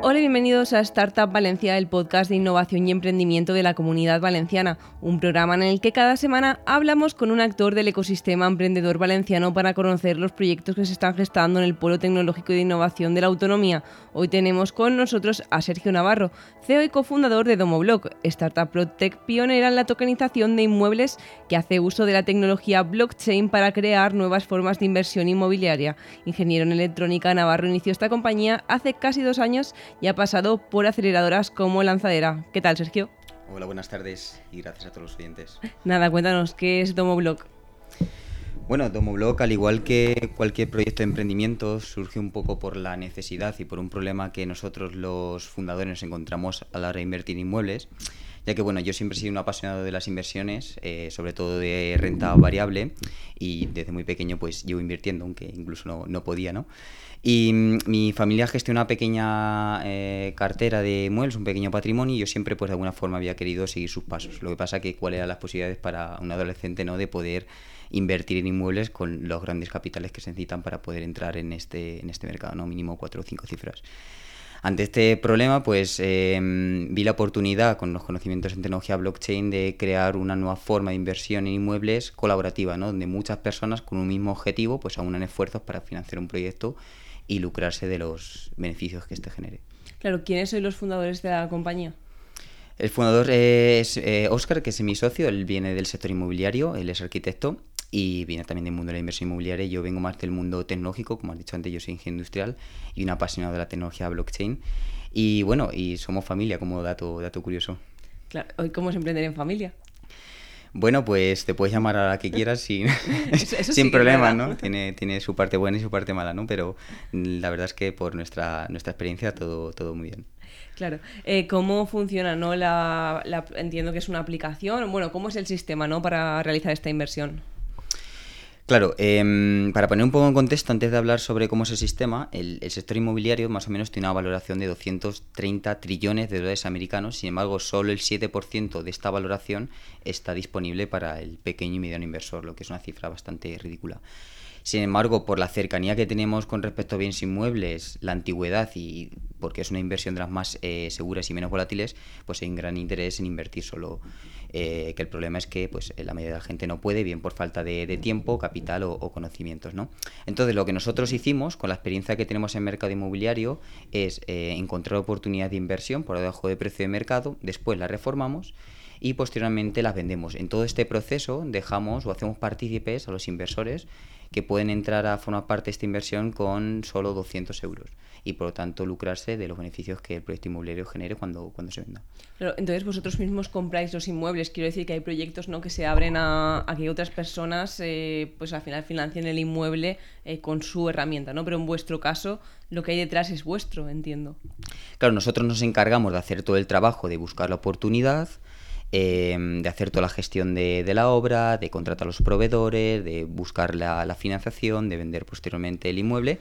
Hola y bienvenidos a Startup Valencia, el podcast de innovación y emprendimiento de la comunidad valenciana, un programa en el que cada semana hablamos con un actor del ecosistema emprendedor valenciano para conocer los proyectos que se están gestando en el Polo Tecnológico de Innovación de la Autonomía. Hoy tenemos con nosotros a Sergio Navarro, CEO y cofundador de Domoblock, startup ProTech pionera en la tokenización de inmuebles que hace uso de la tecnología blockchain para crear nuevas formas de inversión inmobiliaria. Ingeniero en electrónica, Navarro inició esta compañía hace casi dos años y ha pasado por aceleradoras como Lanzadera. ¿Qué tal, Sergio? Hola, buenas tardes y gracias a todos los oyentes. Nada, cuéntanos, ¿qué es Domoblock? Bueno, Domoblock, al igual que cualquier proyecto de emprendimiento, surge un poco por la necesidad y por un problema que nosotros los fundadores encontramos a la hora de invertir en inmuebles, ya que bueno, yo siempre he sido un apasionado de las inversiones, eh, sobre todo de renta variable, y desde muy pequeño pues llevo invirtiendo, aunque incluso no, no podía, ¿no? Y mm, mi familia gestiona una pequeña eh, cartera de muebles, un pequeño patrimonio, y yo siempre, pues de alguna forma, había querido seguir sus pasos. Lo que pasa que cuáles eran las posibilidades para un adolescente, ¿no? De poder invertir en inmuebles con los grandes capitales que se necesitan para poder entrar en este, en este mercado, ¿no? Mínimo cuatro o cinco cifras. Ante este problema, pues em, vi la oportunidad con los conocimientos en tecnología blockchain de crear una nueva forma de inversión en inmuebles colaborativa, ¿no? donde muchas personas con un mismo objetivo pues aunan esfuerzos para financiar un proyecto y lucrarse de los beneficios que este genere. Claro, ¿quiénes son los fundadores de la compañía? El fundador es Oscar, eh, que es mi socio, él viene del sector inmobiliario, él es arquitecto y viene también del mundo de la inversión inmobiliaria. Yo vengo más del mundo tecnológico, como has dicho antes, yo soy ingeniero industrial y un apasionado de la tecnología blockchain. Y bueno, y somos familia, como dato, dato curioso. Claro, ¿cómo se emprender en familia? Bueno, pues te puedes llamar a la que quieras sin, sin problemas, ¿no? Tiene, tiene su parte buena y su parte mala, ¿no? Pero la verdad es que por nuestra, nuestra experiencia todo, todo muy bien. Claro. Eh, ¿Cómo funciona, no? La, entiendo que es una aplicación. Bueno, ¿cómo es el sistema, no? Para realizar esta inversión. Claro, em, para poner un poco en contexto, antes de hablar sobre cómo es el sistema, el, sector inmobiliario más o menos tiene una valoración de 230 trillones de dólares americanos, sin embargo, solo el 7% de esta valoración está disponible para el pequeño y mediano inversor, lo que es una cifra bastante ridícula. Sin embargo, por la cercanía que tenemos con respecto a bienes inmuebles, la antigüedad y porque es una inversión de las más eh, seguras y menos volátiles, pues hay un gran interés en invertir solo. Eh, que el problema es que pues, la mayoría de la gente no puede, bien por falta de, tiempo, capital o, conocimientos. ¿no? Entonces, lo que nosotros hicimos con la experiencia que tenemos en mercado inmobiliario es eh, encontrar oportunidades de inversión por debajo de precio de mercado, después las reformamos y posteriormente las vendemos. En todo este proceso dejamos o hacemos partícipes a los inversores que pueden entrar a formar parte de esta inversión con solo 200 euros y por lo tanto lucrarse de los beneficios que el proyecto inmobiliario genere cuando, cuando se venda. entonces vosotros mismos compráis los inmuebles, quiero decir que hay proyectos ¿no? que se abren a, que otras personas eh, pues al final financien el inmueble eh, con su herramienta, ¿no? pero en vuestro caso lo que hay detrás es vuestro, entiendo. Claro, nosotros nos encargamos de hacer todo el trabajo de buscar la oportunidad, Em, de hacer toda la gestión de, la obra, de contratar a los proveedores, de buscar la, la, financiación, de vender posteriormente el inmueble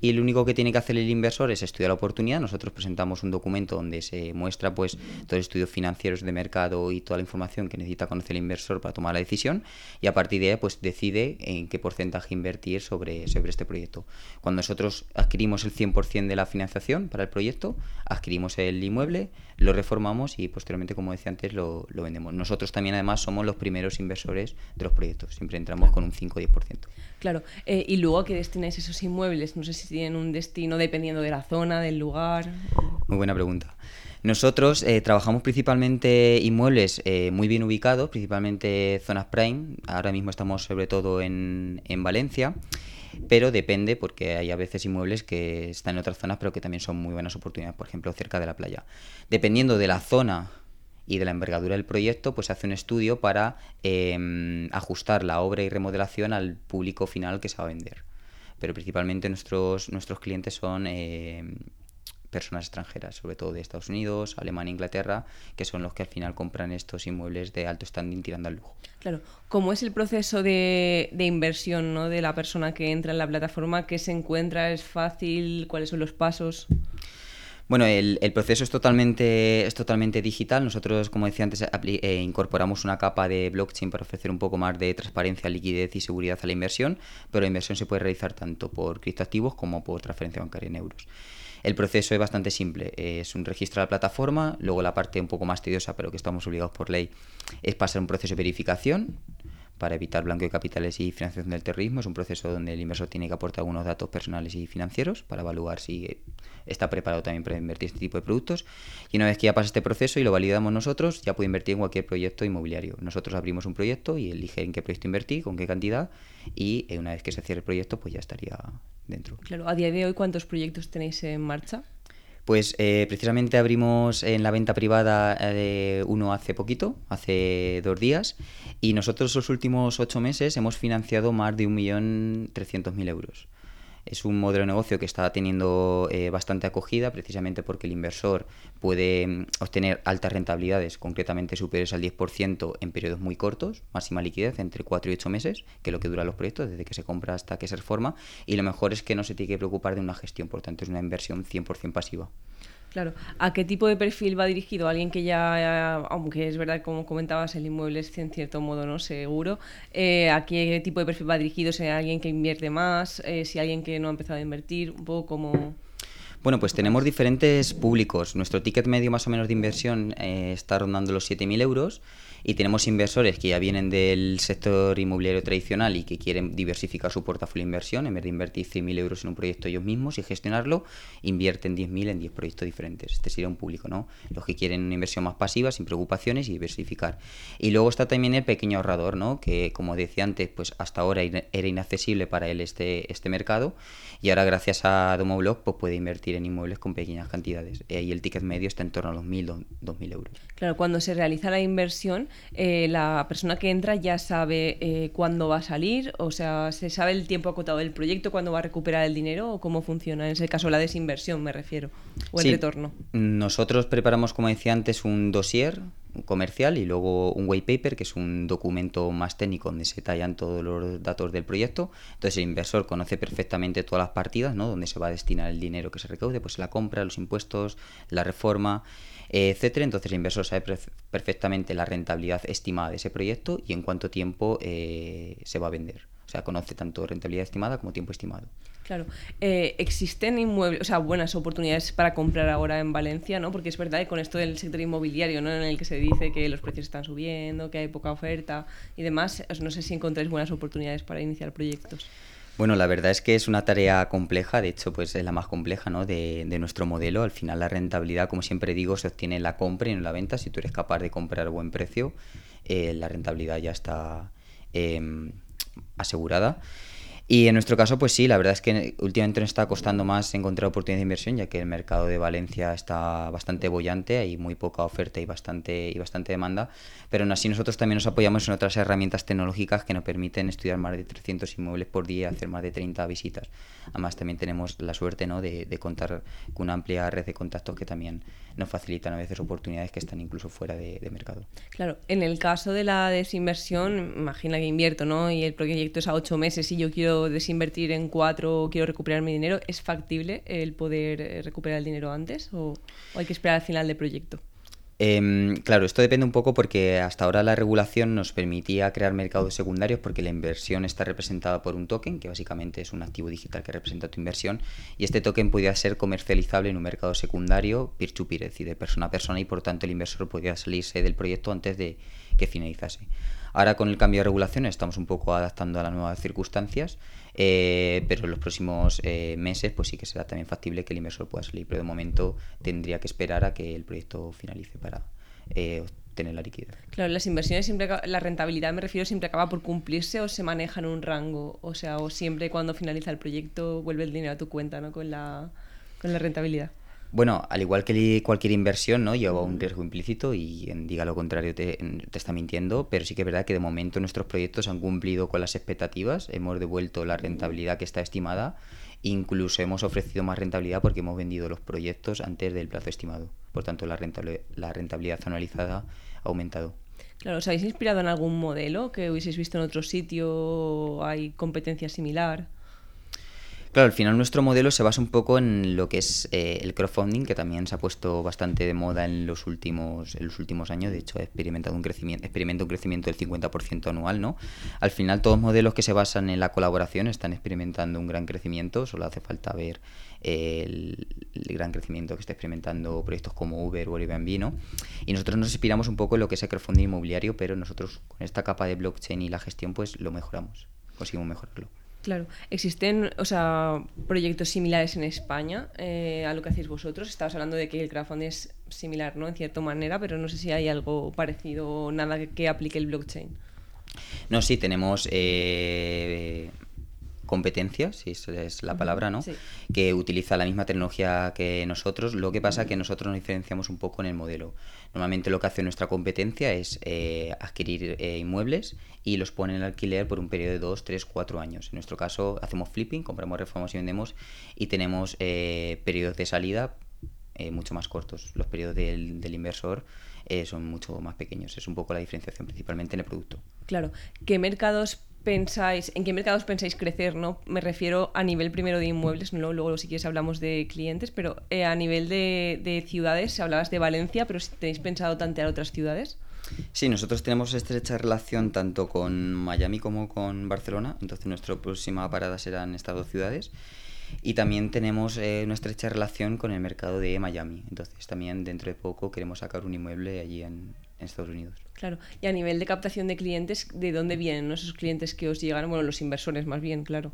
y lo único que tiene que hacer el inversor es estudiar la oportunidad. Nosotros presentamos un documento donde se muestra pues todos los estudios financieros de mercado y toda la información que necesita conocer el inversor para tomar la decisión y a partir de ahí pues decide en qué porcentaje invertir sobre, sobre este proyecto. Cuando nosotros adquirimos el 100% de la financiación para el proyecto, adquirimos el inmueble, lo reformamos y posteriormente, como decía antes, lo, lo vendemos. Nosotros también además somos los primeros inversores de los proyectos, siempre entramos con un 5 o 10%. Claro, eh, y luego que destináis esos inmuebles, no sé si tienen un destino dependiendo de la zona, del lugar. Muy buena pregunta. Nosotros eh, trabajamos principalmente inmuebles eh, muy bien ubicados, principalmente zonas prime. Ahora mismo estamos sobre todo en, en, Valencia, pero depende porque hay a veces inmuebles que están en otras zonas pero que también son muy buenas oportunidades, por ejemplo cerca de la playa. Dependiendo de la zona y de la envergadura del proyecto, pues se hace un estudio para em, ajustar la obra y remodelación al público final que se va a vender. Pero principalmente nuestros, nuestros clientes son em, personas extranjeras, sobre todo de Estados Unidos, Alemania, Inglaterra, que son los que al final compran estos inmuebles de alto standing tirando al lujo. Claro, ¿cómo es el proceso de, de inversión ¿no? de la persona que entra en la plataforma? ¿Qué se encuentra? ¿Es fácil? ¿Cuáles son los pasos? Bueno, el, proceso es totalmente, es totalmente digital. Nosotros, como decía antes, eh, incorporamos una capa de blockchain para ofrecer un poco más de transparencia, liquidez y seguridad a la inversión, pero la inversión se puede realizar tanto por criptoactivos como por transferencia bancaria en euros. El proceso es bastante simple. Es un registro de la plataforma, luego la parte un poco más tediosa, pero que estamos obligados por ley, es pasar un proceso de verificación para evitar blanqueo de capitales y financiación del terrorismo. Es un proceso donde el inversor tiene que aportar algunos datos personales y financieros para evaluar si está preparado también para invertir este tipo de productos. Y una vez que ya pasa este proceso y lo validamos nosotros, ya puede invertir en cualquier proyecto inmobiliario. Nosotros abrimos un proyecto y elige en qué proyecto invertir, con qué cantidad, y eh, una vez que se cierre el proyecto, pues ya estaría dentro. Claro, a día de hoy, ¿cuántos proyectos tenéis en marcha? Pues eh, precisamente abrimos en la venta privada de uno hace poquito, hace dos días, y nosotros los últimos ocho meses hemos financiado más de 1.300.000 euros. Es un modelo de negocio que está teniendo eh, bastante acogida precisamente porque el inversor puede mm, obtener altas rentabilidades, concretamente superiores al 10% en periodos muy cortos, máxima liquidez entre 4 y 8 meses, que es lo que duran los proyectos desde que se compra hasta que se reforma, y lo mejor es que no se tiene que preocupar de una gestión, por tanto es una inversión 100% pasiva. Claro. ¿A qué tipo de perfil va dirigido? ¿Alguien que ya, aunque es verdad, como comentabas, el inmueble es en cierto modo no seguro? Eh, ¿A qué tipo de perfil va dirigido? ¿Si alguien que invierte más? Eh, ¿Si alguien que no ha empezado a invertir? Un poco como... Bueno, pues tenemos diferentes públicos. Nuestro ticket medio más o menos de inversión eh, está rondando los 7.000 euros y tenemos inversores que ya vienen del sector inmobiliario tradicional y que quieren diversificar su portafolio de inversión, en vez de invertir 100.000 euros en un proyecto ellos mismos y gestionarlo, invierten 10.000 en 10 proyectos diferentes. Este sería un público, ¿no? Los que quieren una inversión más pasiva, sin preocupaciones y diversificar. Y luego está también el pequeño ahorrador, ¿no? Que como decía antes, pues hasta ahora era inaccesible para él este, este mercado y ahora gracias a Domoblock pues puede invertir en inmuebles con pequeñas cantidades. Y el ticket medio está en torno a los 1.000, 2.000 euros. Claro, cuando se realiza la inversión, eh, la persona que entra ya sabe eh, cuándo va a salir, o sea, se sabe el tiempo acotado del proyecto, cuándo va a recuperar el dinero o cómo funciona. En ese caso, la desinversión me refiero, o el retorno. Nosotros preparamos, como decía antes, un dossier comercial y luego un white paper, que es un documento más técnico donde se tallan todos los datos del proyecto. Entonces el inversor conoce perfectamente todas las partidas, ¿no? Donde se va a destinar el dinero que se recaude, pues la compra, los impuestos, la reforma, etcétera. Entonces el inversor sabe perfectamente la rentabilidad estimada de ese proyecto y en cuánto tiempo eh, se va a vender. O sea, conoce tanto rentabilidad estimada como tiempo estimado. Claro. Eh, existen inmuebles, o sea, buenas oportunidades para comprar ahora en Valencia, ¿no? Porque es verdad que con esto del sector inmobiliario, ¿no? En el que se dice que los precios están subiendo, que hay poca oferta y demás, no sé si encontráis buenas oportunidades para iniciar proyectos. Bueno, la verdad es que es una tarea compleja, de hecho, pues es la más compleja ¿no? de, nuestro modelo. Al final la rentabilidad, como siempre digo, se obtiene en la compra y en la venta. Si tú eres capaz de comprar a buen precio, eh, la rentabilidad ya está em, asegurada. Y en nuestro caso, pues sí, la verdad es que últimamente nos está costando más encontrar oportunidades de inversión, ya que el mercado de Valencia está bastante bollante, hay muy poca oferta y bastante, y bastante demanda, pero aún así nosotros también nos apoyamos en otras herramientas tecnológicas que nos permiten estudiar más de 300 inmuebles por día, hacer más de 30 visitas. Además también tenemos la suerte ¿no? de, contar con una amplia red de contactos que también nos facilitan a veces oportunidades que están incluso fuera de, de mercado. Claro, en el caso de la desinversión, imagina que invierto, ¿no? Y el proyecto es a ocho meses y yo quiero desinvertir en cuatro quiero recuperar mi dinero, ¿es factible el poder eh, recuperar el dinero antes o, hay que esperar al final del proyecto? Em, claro, esto depende un poco porque hasta ahora la regulación nos permitía crear mercados secundarios porque la inversión está representada por un token, que básicamente es un activo digital que representa tu inversión, y este token podía ser comercializable en un mercado secundario peer-to-peer, es decir, de persona a persona, y por tanto el inversor podía salirse del proyecto antes de que finalizase. Ahora con el cambio de regulación estamos un poco adaptando a las nuevas circunstancias, eh, pero en los próximos eh, meses pues sí que será también factible que el inversor pueda salir, pero de momento tendría que esperar a que el proyecto finalice para eh, obtener la liquidez. Claro, las inversiones siempre, la rentabilidad me refiero siempre acaba por cumplirse o se maneja en un rango, o sea, o siempre cuando finaliza el proyecto vuelve el dinero a tu cuenta, ¿no? Con la, con la rentabilidad. Bueno, al igual que cualquier inversión, ¿no? Lleva un riesgo implícito y en diga lo contrario te, está mintiendo, pero sí que es verdad que de momento nuestros proyectos han cumplido con las expectativas, hemos devuelto la rentabilidad que está estimada, incluso hemos ofrecido más rentabilidad porque hemos vendido los proyectos antes del plazo estimado. Por tanto, la, rentabilidad, la rentabilidad anualizada ha aumentado. Claro, ¿os habéis inspirado en algún modelo que hubieseis visto en otro sitio? ¿Hay competencia similar? Claro, al final nuestro modelo se basa un poco en lo que es eh, el crowdfunding, que también se ha puesto bastante de moda en los últimos, en los últimos años. De hecho, ha experimentado un crecimiento, experimenta un crecimiento del 50% anual, ¿no? Al final, todos los modelos que se basan en la colaboración están experimentando un gran crecimiento. Solo hace falta ver eh, el, gran crecimiento que está experimentando proyectos como Uber o Airbnb, ¿no? Y nosotros nos inspiramos un poco en lo que es el crowdfunding inmobiliario, pero nosotros con esta capa de blockchain y la gestión, pues lo mejoramos, conseguimos mejorarlo. Claro, existen o sea, proyectos similares en España eh, a lo que hacéis vosotros. Estabas hablando de que el crowdfunding es similar, ¿no? En cierta manera, pero no sé si hay algo parecido o nada que, aplique el blockchain. No, sí, tenemos eh, competencia, si esa es la palabra, ¿no? Que utiliza la misma tecnología que nosotros. Lo que pasa es que nosotros nos diferenciamos un poco en el modelo. Normalmente lo que hace nuestra competencia es eh, adquirir eh, inmuebles y los pone en alquiler por un periodo de 2, 3, 4 años. En nuestro caso hacemos flipping, compramos, reformamos y vendemos y tenemos eh, periodos de salida mucho más cortos. Los periodos del, del inversor son mucho más pequeños. Es un poco la diferenciación principalmente en el producto. Claro. ¿Qué mercados pensáis, en qué mercados pensáis crecer, ¿no? Me refiero a nivel primero de inmuebles, ¿no? luego si quieres hablamos de clientes, pero eh, a nivel de, de, ciudades, hablabas de Valencia, pero si tenéis pensado tantear otras ciudades. Sí, nosotros tenemos estrecha relación tanto con Miami como con Barcelona, entonces nuestra próxima parada será en estas dos ciudades. Y también tenemos eh, una estrecha relación con el mercado de Miami, entonces también dentro de poco queremos sacar un inmueble allí en, en Estados Unidos. Claro, y a nivel de captación de clientes, ¿de dónde vienen esos clientes que os llegan? Bueno, los inversores más bien, claro.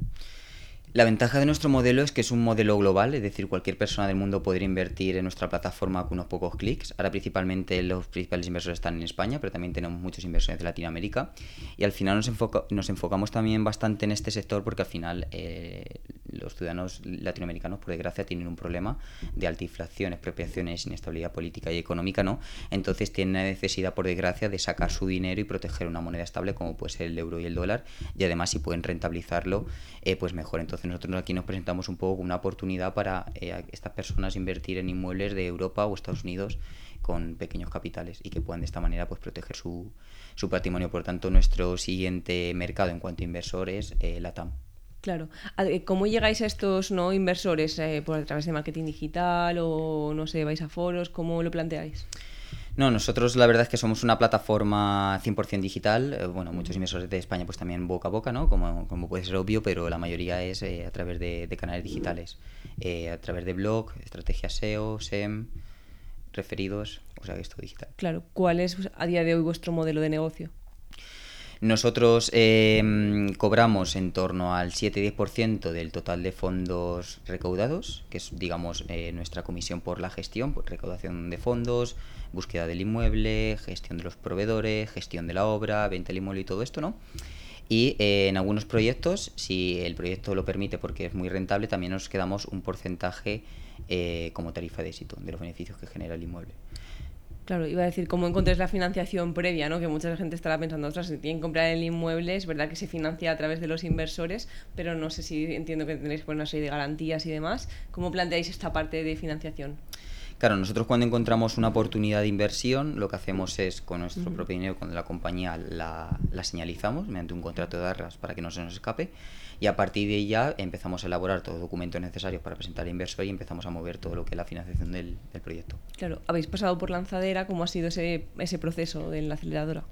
La ventaja de nuestro modelo es que es un modelo global, es decir, cualquier persona del mundo podría invertir en nuestra plataforma con unos pocos clics. Ahora principalmente los principales inversores están en España, pero también tenemos muchos inversores de Latinoamérica. Y al final nos, nos enfocamos también bastante en este sector porque al final eh, los ciudadanos latinoamericanos, por desgracia, tienen un problema de alta inflación, expropiaciones, inestabilidad política y económica, ¿no? Entonces tienen la necesidad, por desgracia, de sacar su dinero y proteger una moneda estable como puede ser el euro y el dólar. Y además, si pueden rentabilizarlo, eh, pues mejor. Entonces nosotros aquí nos presentamos un poco como una oportunidad para eh, estas personas invertir en inmuebles de Europa o Estados Unidos con pequeños capitales y que puedan de esta manera pues proteger su, su patrimonio. Por tanto, nuestro siguiente mercado en cuanto a inversores es eh, la TAM. Claro. ¿Cómo llegáis a estos no inversores? Eh, ¿Por a través de marketing digital o no sé, vais a foros? ¿Cómo lo planteáis? No, nosotros la verdad es que somos una plataforma 100% digital. Eh, bueno, muchos inversores de España pues también boca a boca, ¿no? Como, como puede ser obvio, pero la mayoría es eh, a través de, canales digitales. Eh, a través de blog, estrategia SEO, SEM, referidos, o sea esto digital. Claro, ¿cuál es a día de hoy vuestro modelo de negocio? Nosotros em, cobramos en torno al 7-10% del total de fondos recaudados, que es, digamos, nuestra comisión por la gestión, por recaudación de fondos, búsqueda del inmueble, gestión de los proveedores, gestión de la obra, venta del inmueble y todo esto, ¿no? Y eh, en algunos proyectos, si el proyecto lo permite porque es muy rentable, también nos quedamos un porcentaje eh, como tarifa de éxito de los beneficios que genera el inmueble. Claro, iba a decir, ¿cómo encontréis la financiación previa? ¿no? Que mucha gente estará pensando, ostras, si tienen que comprar el inmueble, es verdad que se financia a través de los inversores, pero no sé si entiendo que tendréis que poner una serie de garantías y demás. ¿Cómo planteáis esta parte de financiación? Claro, nosotros cuando encontramos una oportunidad de inversión, lo que hacemos es con nuestro propio dinero, cuando la compañía la, señalizamos mediante un contrato de arras para que no se nos escape, y a partir de ella empezamos a elaborar todos los documentos necesarios para presentar al inversor y empezamos a mover todo lo que es la financiación del, del proyecto. Claro, habéis pasado por lanzadera, ¿cómo ha sido ese, ese proceso en la aceleradora?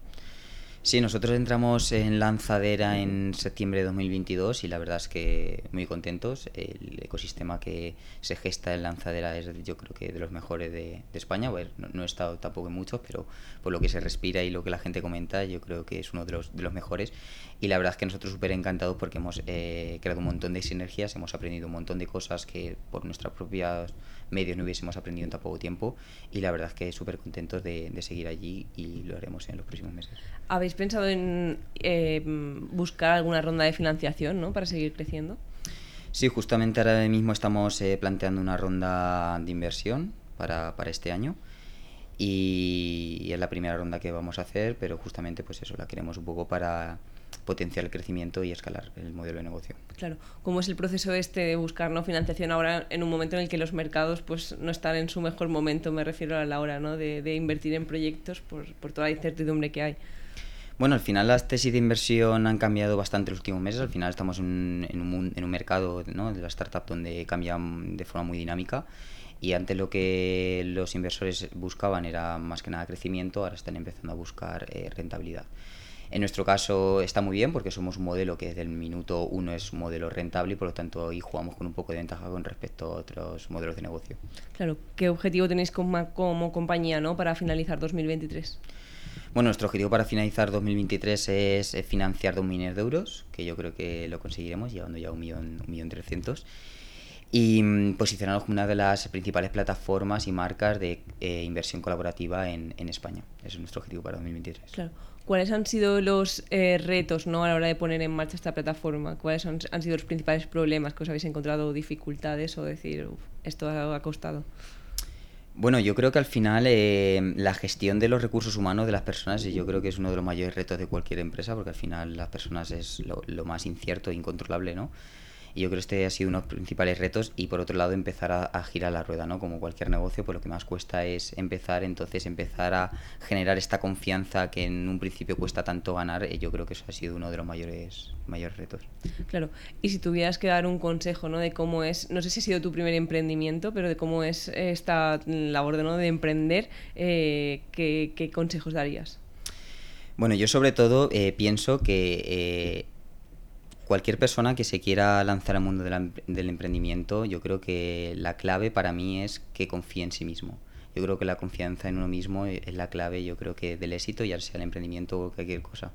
Sí, nosotros entramos en Lanzadera en septiembre de 2022 y la verdad es que muy contentos. El ecosistema que se gesta en Lanzadera es yo creo que de los mejores de, España. no, he estado tampoco en muchos, pero por lo que se respira y lo que la gente comenta, yo creo que es uno de los, de los mejores. Y la verdad es que nosotros súper encantados porque hemos eh, creado un montón de sinergias, hemos aprendido un montón de cosas que por nuestras propias medios no hubiésemos aprendido en tan poco tiempo y la verdad es que súper contentos de, seguir allí y lo haremos en los próximos meses. ¿Habéis pensado en eh, buscar alguna ronda de financiación ¿no? para seguir creciendo? Sí, justamente ahora mismo estamos eh, planteando una ronda de inversión para, para este año y es la primera ronda que vamos a hacer, pero justamente pues eso, la queremos un poco para potenciar el crecimiento y escalar el modelo de negocio. Claro, ¿cómo es el proceso este de buscar ¿no? financiación ahora en un momento en el que los mercados pues no están en su mejor momento? Me refiero a la hora ¿no? de, de invertir en proyectos por, por toda la incertidumbre que hay. Bueno, al final las tesis de inversión han cambiado bastante los últimos meses. Al final estamos en, un, en un, mercado de la startup donde cambian de forma muy dinámica. Y antes lo que los inversores buscaban era más que nada crecimiento, ahora están empezando a buscar eh, rentabilidad. En nuestro caso está muy bien porque somos un modelo que desde el minuto uno es un modelo rentable y por lo tanto ahí jugamos con un poco de ventaja con respecto a otros modelos de negocio. Claro, ¿qué objetivo tenéis como, como compañía ¿no? para finalizar 2023? Bueno, nuestro objetivo para finalizar 2023 es financiar 2 millones de euros, que yo creo que lo conseguiremos, llegando ya a un millón, un millón trescientos y mm, posicionarnos como una de las principales plataformas y marcas de eh, inversión colaborativa en, en, España. Ese es nuestro objetivo para 2023. Claro. ¿Cuáles han sido los eh, retos ¿no? a la hora de poner en marcha esta plataforma? ¿Cuáles han, han, sido los principales problemas que os habéis encontrado, dificultades o decir, esto ha, costado? Bueno, yo creo que al final eh, la gestión de los recursos humanos de las personas yo creo que es uno de los mayores retos de cualquier empresa porque al final las personas es lo, lo más incierto e incontrolable, ¿no? Y yo creo que este ha sido uno de los principales retos y por otro lado empezar a, girar la rueda, ¿no? Como cualquier negocio, pues lo que más cuesta es empezar, entonces empezar a generar esta confianza que en un principio cuesta tanto ganar, y yo creo que eso ha sido uno de los mayores, mayores retos. Claro, y si tuvieras que dar un consejo, ¿no? De cómo es, no sé si ha sido tu primer emprendimiento, pero de cómo es esta labor de, ¿no? de emprender, eh, ¿qué, ¿qué, consejos darías? Bueno, yo sobre todo eh, pienso que eh, cualquier persona que se quiera lanzar al mundo del emprendimiento, yo creo que la clave para mí es que confíe en sí mismo. Yo creo que la confianza en uno mismo es la clave, yo creo que del éxito, ya sea el emprendimiento o cualquier cosa.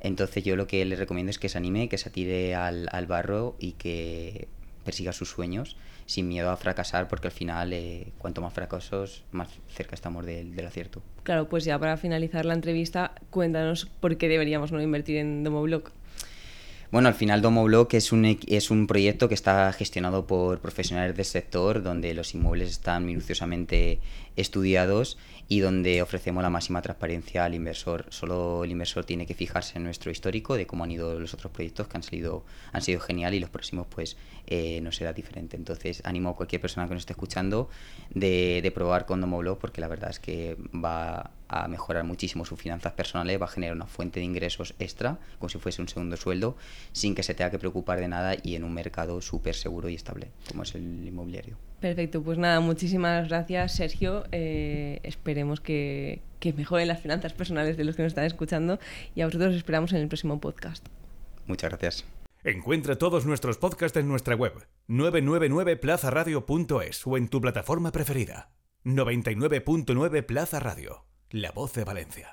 Entonces yo lo que le recomiendo es que se anime, que se atire al, barro y que persiga sus sueños sin miedo a fracasar, porque al final, eh, cuanto más fracasos, más cerca estamos del, del, acierto. Claro, pues ya para finalizar la entrevista, cuéntanos por qué deberíamos no invertir en Domoblog. Bueno, al final Domoblock es un, es un proyecto que está gestionado por profesionales del sector, donde los inmuebles están minuciosamente estudiados y donde ofrecemos la máxima transparencia al inversor. Solo el inversor tiene que fijarse en nuestro histórico de cómo han ido los otros proyectos que han salido, han sido genial y los próximos pues eh, no será diferente. Entonces animo a cualquier persona que nos esté escuchando de, de probar con Domoblock porque la verdad es que va a mejorar muchísimo sus finanzas personales, va a generar una fuente de ingresos extra, como si fuese un segundo sueldo, sin que se tenga que preocupar de nada y en un mercado súper seguro y estable, como es el inmobiliario. Perfecto, pues nada, muchísimas gracias Sergio. Eh, esperemos que, que mejoren las finanzas personales de los que nos están escuchando y a vosotros os esperamos en el próximo podcast. Muchas gracias. Encuentra todos nuestros podcasts en nuestra web 999plazaradio.es o en tu plataforma preferida 99.9 Plaza Radio. La voz de Valencia.